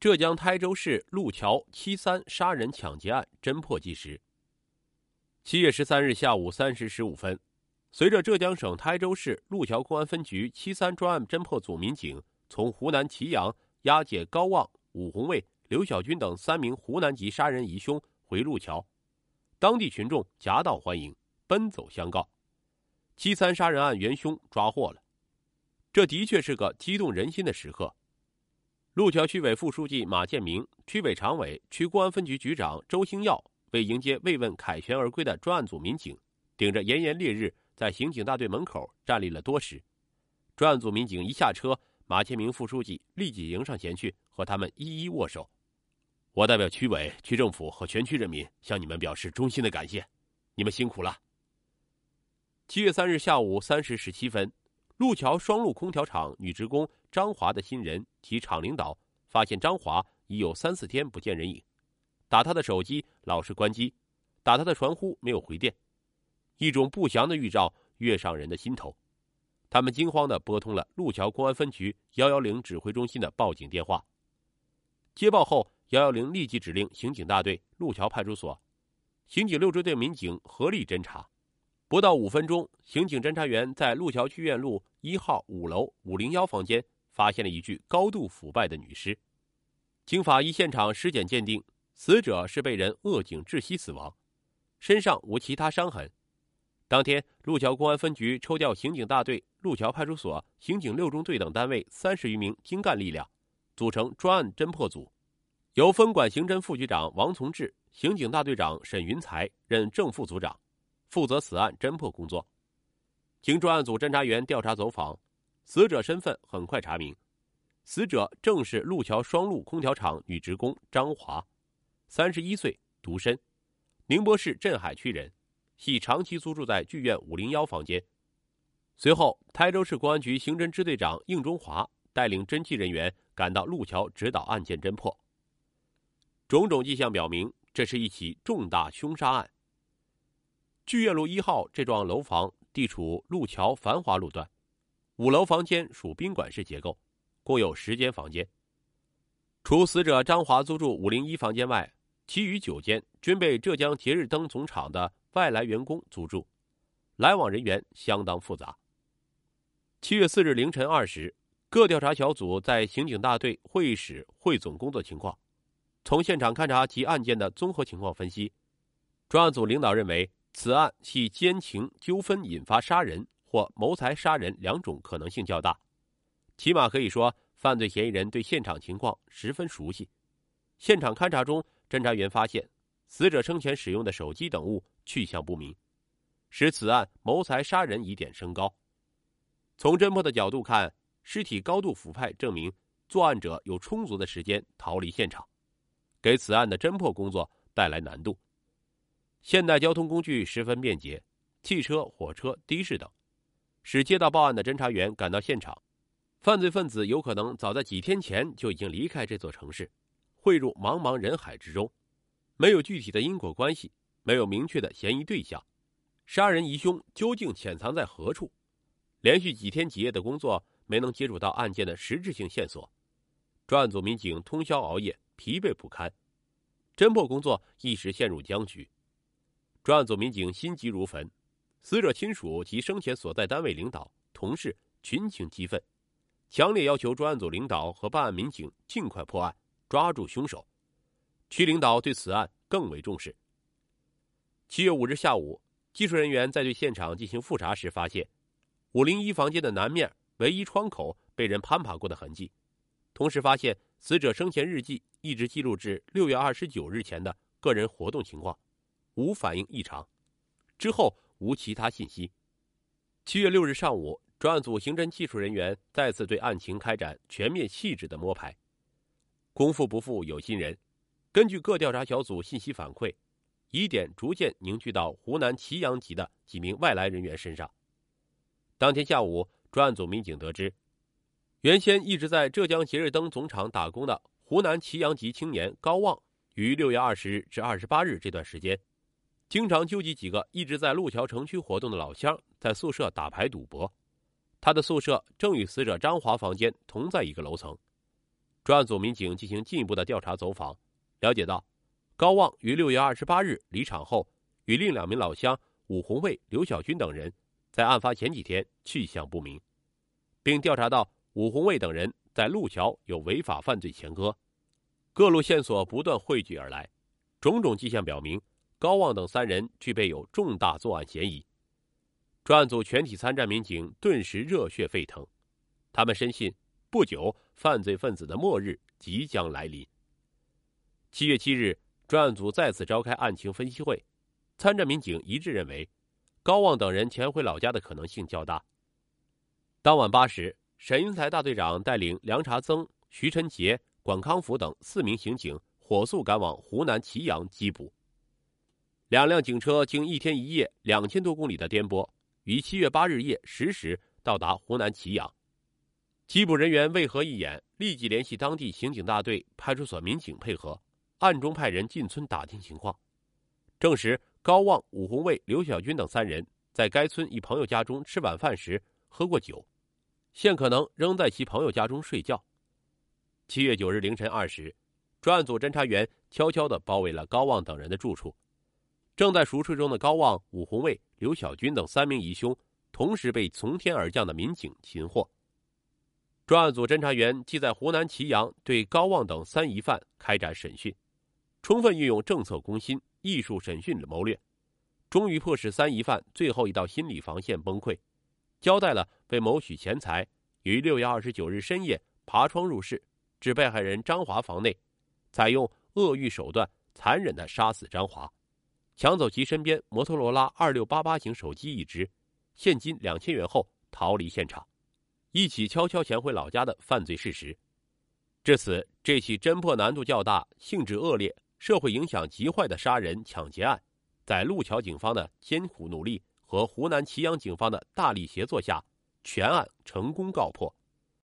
浙江台州市路桥七三杀人抢劫案侦破纪实。七月十三日下午三时十五分，随着浙江省台州市路桥公安分局七三专案侦破组民警从湖南祁阳押解高旺、武红卫、刘小军等三名湖南籍杀人疑凶回路桥，当地群众夹道欢迎，奔走相告，七三杀人案元凶抓获了。这的确是个激动人心的时刻。路桥区委副书记马建明、区委常委、区公安分局局长周兴耀为迎接慰问凯旋而归的专案组民警，顶着炎炎烈日，在刑警大队门口站立了多时。专案组民警一下车，马建明副书记立即迎上前去，和他们一一握手。我代表区委、区政府和全区人民向你们表示衷心的感谢，你们辛苦了。七月三日下午三时十七分。路桥双路空调厂女职工张华的新人及厂领导发现张华已有三四天不见人影，打他的手机老是关机，打他的传呼没有回电，一种不祥的预兆跃上人的心头。他们惊慌的拨通了路桥公安分局幺幺零指挥中心的报警电话。接报后，幺幺零立即指令刑警大队路桥派出所、刑警六支队民警合力侦查。不到五分钟，刑警侦查员在路桥区院路一号五楼五零幺房间发现了一具高度腐败的女尸。经法医现场尸检鉴定，死者是被人扼颈窒息死亡，身上无其他伤痕。当天，路桥公安分局抽调刑警大队、路桥派出所、刑警六中队等单位三十余名精干力量，组成专案侦破组，由分管刑侦副局长王从志、刑警大队长沈云才任正副组长。负责此案侦破工作。经专案组侦查员调查走访，死者身份很快查明，死者正是路桥双路空调厂女职工张华，三十一岁，独身，宁波市镇海区人，系长期租住在剧院五零幺房间。随后，台州市公安局刑侦支队长应中华带领侦缉人员赶到路桥指导案件侦破。种种迹象表明，这是一起重大凶杀案。剧院路一号这幢楼房地处路桥繁华路段，五楼房间属宾馆式结构，共有十间房间。除死者张华租住五零一房间外，其余九间均被浙江节日灯总厂的外来员工租住，来往人员相当复杂。七月四日凌晨二时，各调查小组在刑警大队会议室汇总工作情况，从现场勘查及案件的综合情况分析，专案组领导认为。此案系奸情纠纷引发杀人或谋财杀人两种可能性较大，起码可以说，犯罪嫌疑人对现场情况十分熟悉。现场勘查中，侦查员发现死者生前使用的手机等物去向不明，使此案谋财杀人疑点升高。从侦破的角度看，尸体高度腐败，证明作案者有充足的时间逃离现场，给此案的侦破工作带来难度。现代交通工具十分便捷，汽车、火车、的士等，使接到报案的侦查员赶到现场。犯罪分子有可能早在几天前就已经离开这座城市，汇入茫茫人海之中。没有具体的因果关系，没有明确的嫌疑对象，杀人疑凶究竟潜藏在何处？连续几天几夜的工作没能接触到案件的实质性线索，专案组民警通宵熬夜，疲惫不堪，侦破工作一时陷入僵局。专案组民警心急如焚，死者亲属及生前所在单位领导、同事群情激愤，强烈要求专案组领导和办案民警尽快破案，抓住凶手。区领导对此案更为重视。七月五日下午，技术人员在对现场进行复查时，发现五零一房间的南面唯一窗口被人攀爬过的痕迹，同时发现死者生前日记一直记录至六月二十九日前的个人活动情况。无反应异常，之后无其他信息。七月六日上午，专案组刑侦技术人员再次对案情开展全面细致的摸排。功夫不负有心人，根据各调查小组信息反馈，疑点逐渐凝聚到湖南祁阳籍的几名外来人员身上。当天下午，专案组民警得知，原先一直在浙江节日灯总厂打工的湖南祁阳籍青年高旺，于六月二十日至二十八日这段时间。经常纠集几个一直在路桥城区活动的老乡，在宿舍打牌赌博。他的宿舍正与死者张华房间同在一个楼层。专案组民警进行进一步的调查走访，了解到，高旺于六月二十八日离场后，与另两名老乡武红卫、刘小军等人，在案发前几天去向不明，并调查到武红卫等人在路桥有违法犯罪前科，各路线索不断汇聚而来，种种迹象表明，高旺等三人具备有重大作案嫌疑。专案组全体参战民警顿时热血沸腾，他们深信不久犯罪分子的末日即将来临。七月七日，专案组再次召开案情分析会，参战民警一致认为，高旺等人潜回老家的可能性较大。当晚八时，沈英才大队长带领梁查增、徐晨杰、管康福等四名刑警火速赶往湖南祁阳缉捕。两辆警车经一天一夜两千多公里的颠簸。于七月八日夜十时到达湖南祁阳，缉捕人员为何一眼，立即联系当地刑警大队、派出所民警配合，暗中派人进村打听情况，证实高旺、武红卫、刘小军等三人在该村一朋友家中吃晚饭时喝过酒，现可能仍在其朋友家中睡觉。七月九日凌晨二时，专案组侦查员悄悄地包围了高旺等人的住处。正在熟睡中的高旺、武红卫、刘小军等三名疑凶，同时被从天而降的民警擒获。专案组侦查员即在湖南祁阳对高旺等三疑犯开展审讯，充分运用政策攻心、艺术审讯的谋略，终于迫使三疑犯最后一道心理防线崩溃，交代了为谋取钱财，于六月二十九日深夜爬窗入室，至被害人张华房内，采用恶欲手段，残忍的杀死张华。抢走其身边摩托罗拉二六八八型手机一只，现金两千元后逃离现场，一起悄悄潜回老家的犯罪事实。至此，这起侦破难度较大、性质恶劣、社会影响极坏的杀人抢劫案，在路桥警方的艰苦努力和湖南祁阳警方的大力协作下，全案成功告破。